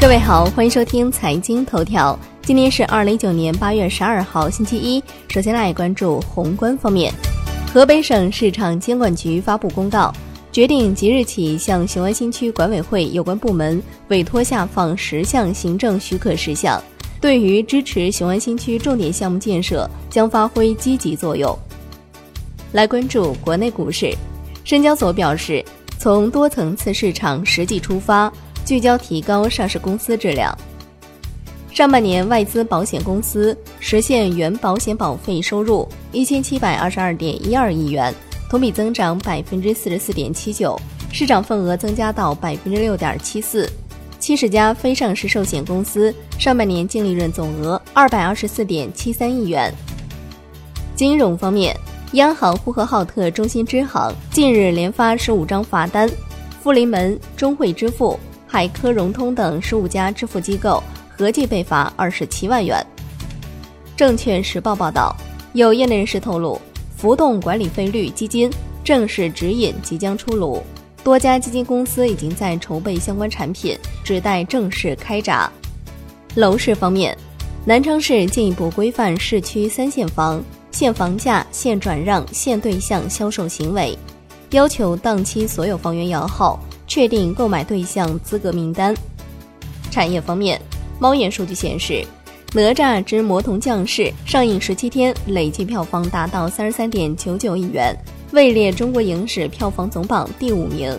各位好，欢迎收听财经头条。今天是二零一九年八月十二号，星期一。首先来关注宏观方面，河北省市场监管局发布公告，决定即日起向雄安新区管委会有关部门委托下放十项行政许可事项，对于支持雄安新区重点项目建设将发挥积极作用。来关注国内股市，深交所表示，从多层次市场实际出发。聚焦提高上市公司质量。上半年外资保险公司实现原保险保费收入一千七百二十二点一二亿元，同比增长百分之四十四点七九，市场份额增加到百分之六点七四。七十家非上市寿险公司上半年净利润总额二百二十四点七三亿元。金融方面，央行呼和浩特中心支行近日连发十五张罚单，富临门、中汇支付。海科融通等十五家支付机构合计被罚二十七万元。证券时报报道，有业内人士透露，浮动管理费率基金正式指引即将出炉，多家基金公司已经在筹备相关产品，只待正式开闸。楼市方面，南昌市进一步规范市区三限房、限房价、限转让、限对象销售行为，要求当期所有房源摇号。确定购买对象资格名单。产业方面，猫眼数据显示，《哪吒之魔童降世》上映十七天，累计票房达到三十三点九九亿元，位列中国影史票房总榜第五名。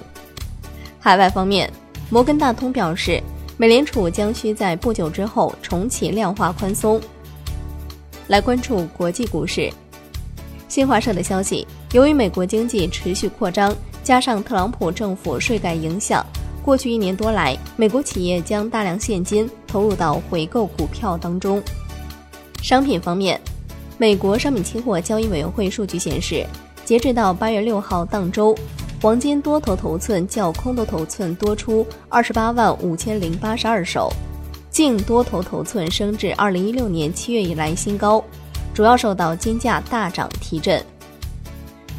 海外方面，摩根大通表示，美联储将需在不久之后重启量化宽松。来关注国际股市，新华社的消息，由于美国经济持续扩张。加上特朗普政府税改影响，过去一年多来，美国企业将大量现金投入到回购股票当中。商品方面，美国商品期货交易委员会数据显示，截至到八月六号当周，黄金多头头寸较空头头寸多出二十八万五千零八十二手，净多头头寸升至二零一六年七月以来新高，主要受到金价大涨提振。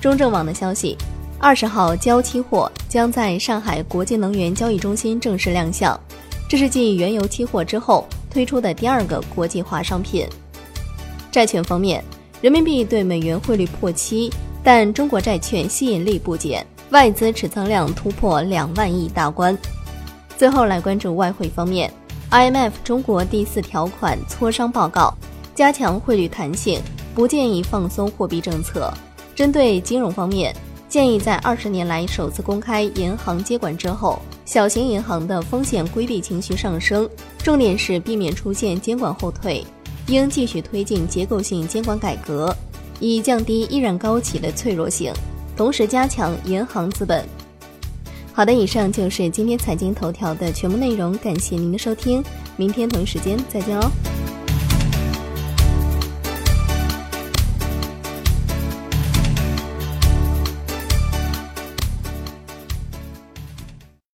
中证网的消息。二十号，交期货将在上海国际能源交易中心正式亮相，这是继原油期货之后推出的第二个国际化商品。债券方面，人民币对美元汇率破七，但中国债券吸引力不减，外资持仓量突破两万亿大关。最后来关注外汇方面，IMF 中国第四条款磋商报告，加强汇率弹性，不建议放松货币政策。针对金融方面。建议在二十年来首次公开银行接管之后，小型银行的风险规避情绪上升，重点是避免出现监管后退，应继续推进结构性监管改革，以降低依然高企的脆弱性，同时加强银行资本。好的，以上就是今天财经头条的全部内容，感谢您的收听，明天同一时间再见哦。